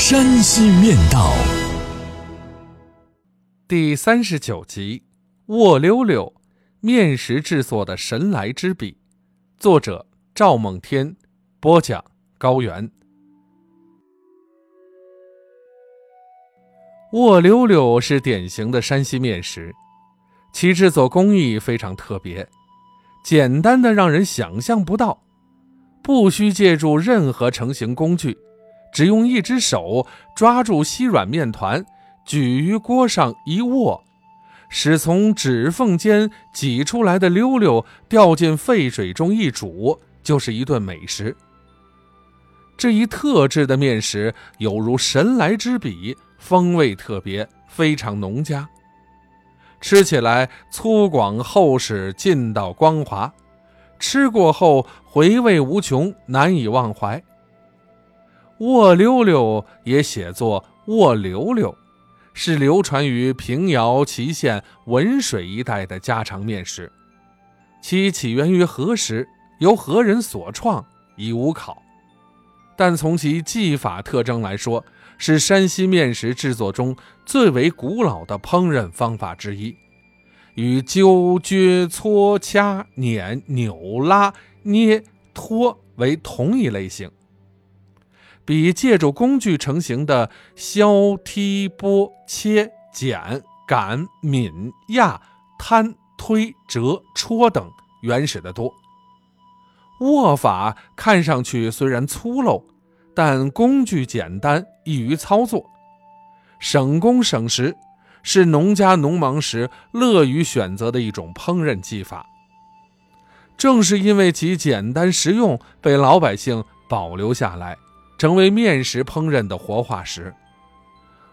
山西面道》第三十九集：卧溜溜，面食制作的神来之笔。作者：赵梦天，播讲：高原。卧溜溜是典型的山西面食，其制作工艺非常特别，简单的让人想象不到，不需借助任何成型工具，只用一只手抓住稀软面团，举于锅上一握，使从指缝间挤出来的溜溜掉进沸水中一煮，就是一顿美食。这一特制的面食有如神来之笔。风味特别，非常农家，吃起来粗犷厚实，劲道光滑，吃过后回味无穷，难以忘怀。卧溜溜也写作卧溜溜，是流传于平遥祁县文水一带的家常面食，其起源于何时，由何人所创，已无考。但从其技法特征来说，是山西面食制作中最为古老的烹饪方法之一，与揪、撅、搓、掐、捻、扭、拉、捏、拖为同一类型，比借助工具成型的削、剔、剥、切、剪、擀、抿、压、摊、推、折、戳等原始的多。握法看上去虽然粗陋。但工具简单，易于操作，省工省时，是农家农忙时乐于选择的一种烹饪技法。正是因为其简单实用，被老百姓保留下来，成为面食烹饪的活化石。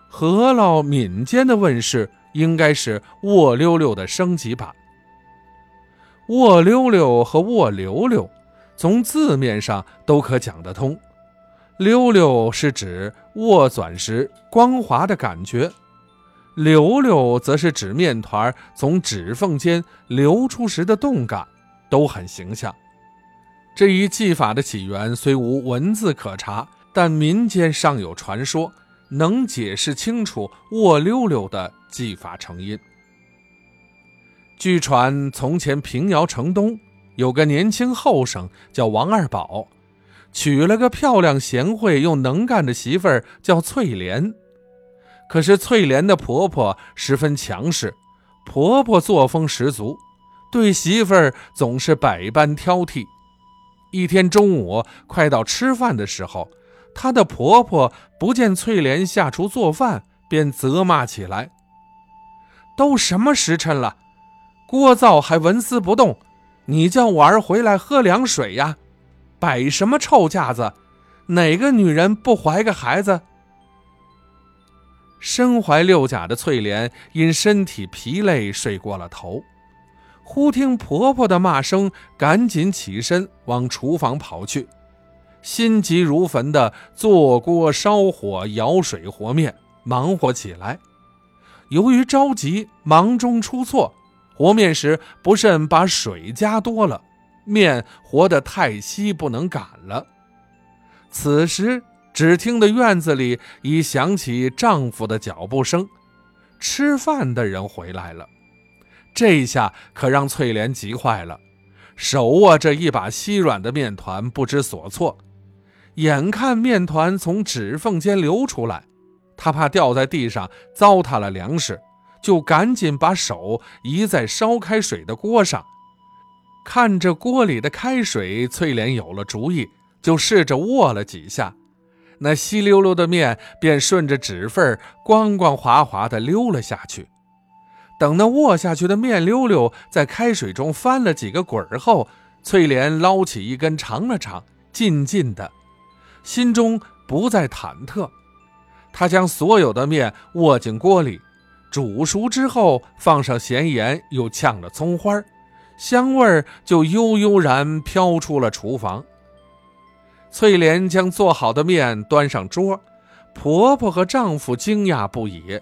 何老闽煎的问世，应该是卧溜溜的升级版。卧溜溜和卧溜溜，从字面上都可讲得通。溜溜是指握攥时光滑的感觉，溜溜则是指面团从指缝间流出时的动感，都很形象。这一技法的起源虽无文字可查，但民间尚有传说，能解释清楚握溜溜的技法成因。据传，从前平遥城东有个年轻后生，叫王二宝。娶了个漂亮、贤惠又能干的媳妇儿，叫翠莲。可是翠莲的婆婆十分强势，婆婆作风十足，对媳妇儿总是百般挑剔。一天中午快到吃饭的时候，她的婆婆不见翠莲下厨做饭，便责骂起来：“都什么时辰了，锅灶还纹丝不动，你叫我儿回来喝凉水呀？”摆什么臭架子？哪个女人不怀个孩子？身怀六甲的翠莲因身体疲累睡过了头，忽听婆婆的骂声，赶紧起身往厨房跑去，心急如焚的做锅烧火舀水和面，忙活起来。由于着急，忙中出错，和面时不慎把水加多了。面和得太稀，不能擀了。此时，只听得院子里已响起丈夫的脚步声，吃饭的人回来了。这下可让翠莲急坏了，手握着一把稀软的面团，不知所措。眼看面团从指缝间流出来，他怕掉在地上糟蹋了粮食，就赶紧把手移在烧开水的锅上。看着锅里的开水，翠莲有了主意，就试着握了几下，那稀溜溜的面便顺着指缝光光滑滑地溜了下去。等那握下去的面溜溜在开水中翻了几个滚儿后，翠莲捞起一根尝了尝，静静的，心中不再忐忑。他将所有的面握进锅里，煮熟之后放上咸盐，又呛了葱花，香味儿就悠悠然飘出了厨房。翠莲将做好的面端上桌，婆婆和丈夫惊讶不已，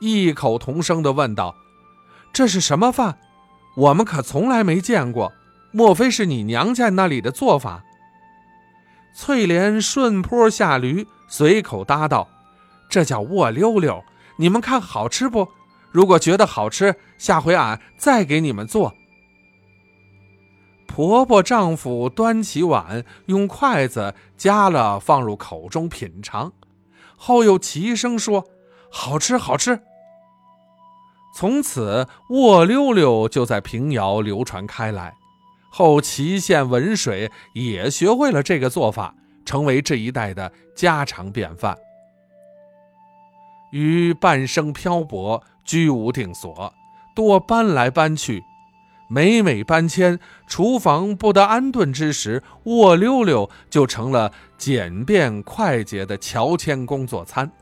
异口同声地问道：“这是什么饭？我们可从来没见过，莫非是你娘家那里的做法？”翠莲顺坡下驴，随口答道：“这叫卧溜溜，你们看好吃不？如果觉得好吃，下回俺再给你们做。”婆婆、丈夫端起碗，用筷子夹了放入口中品尝，后又齐声说：“好吃，好吃。”从此，卧溜溜就在平遥流传开来。后祁县文水也学会了这个做法，成为这一带的家常便饭。于半生漂泊，居无定所，多搬来搬去。每每搬迁，厨房不得安顿之时，卧溜溜就成了简便快捷的乔迁工作餐。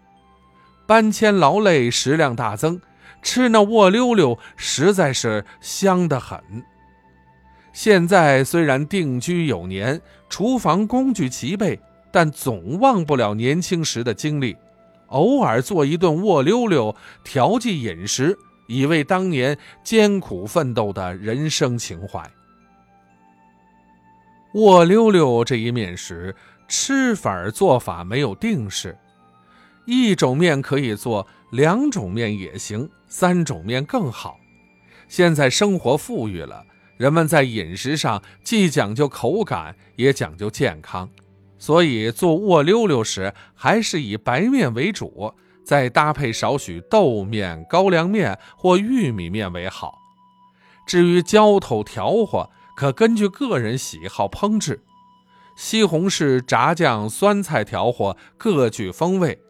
搬迁劳累，食量大增，吃那卧溜溜实在是香得很。现在虽然定居有年，厨房工具齐备，但总忘不了年轻时的经历，偶尔做一顿卧溜溜，调剂饮食。以为当年艰苦奋斗的人生情怀。卧溜溜这一面食，吃法做法没有定式，一种面可以做，两种面也行，三种面更好。现在生活富裕了，人们在饮食上既讲究口感，也讲究健康，所以做卧溜溜时还是以白面为主。再搭配少许豆面、高粱面或玉米面为好。至于浇头调和，可根据个人喜好烹制。西红柿、炸酱、酸菜调和各具风味。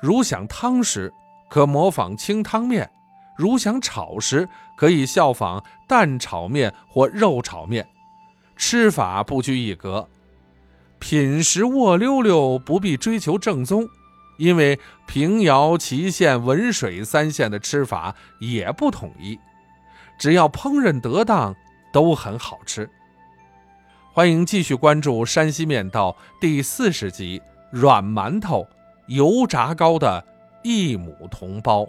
如想汤时，可模仿清汤面；如想炒时，可以效仿蛋炒面或肉炒面。吃法不拘一格。品食卧溜溜，不必追求正宗。因为平遥、祁县、文水三县的吃法也不统一，只要烹饪得当，都很好吃。欢迎继续关注《山西面道》第四十集：软馒头、油炸糕的异母同胞。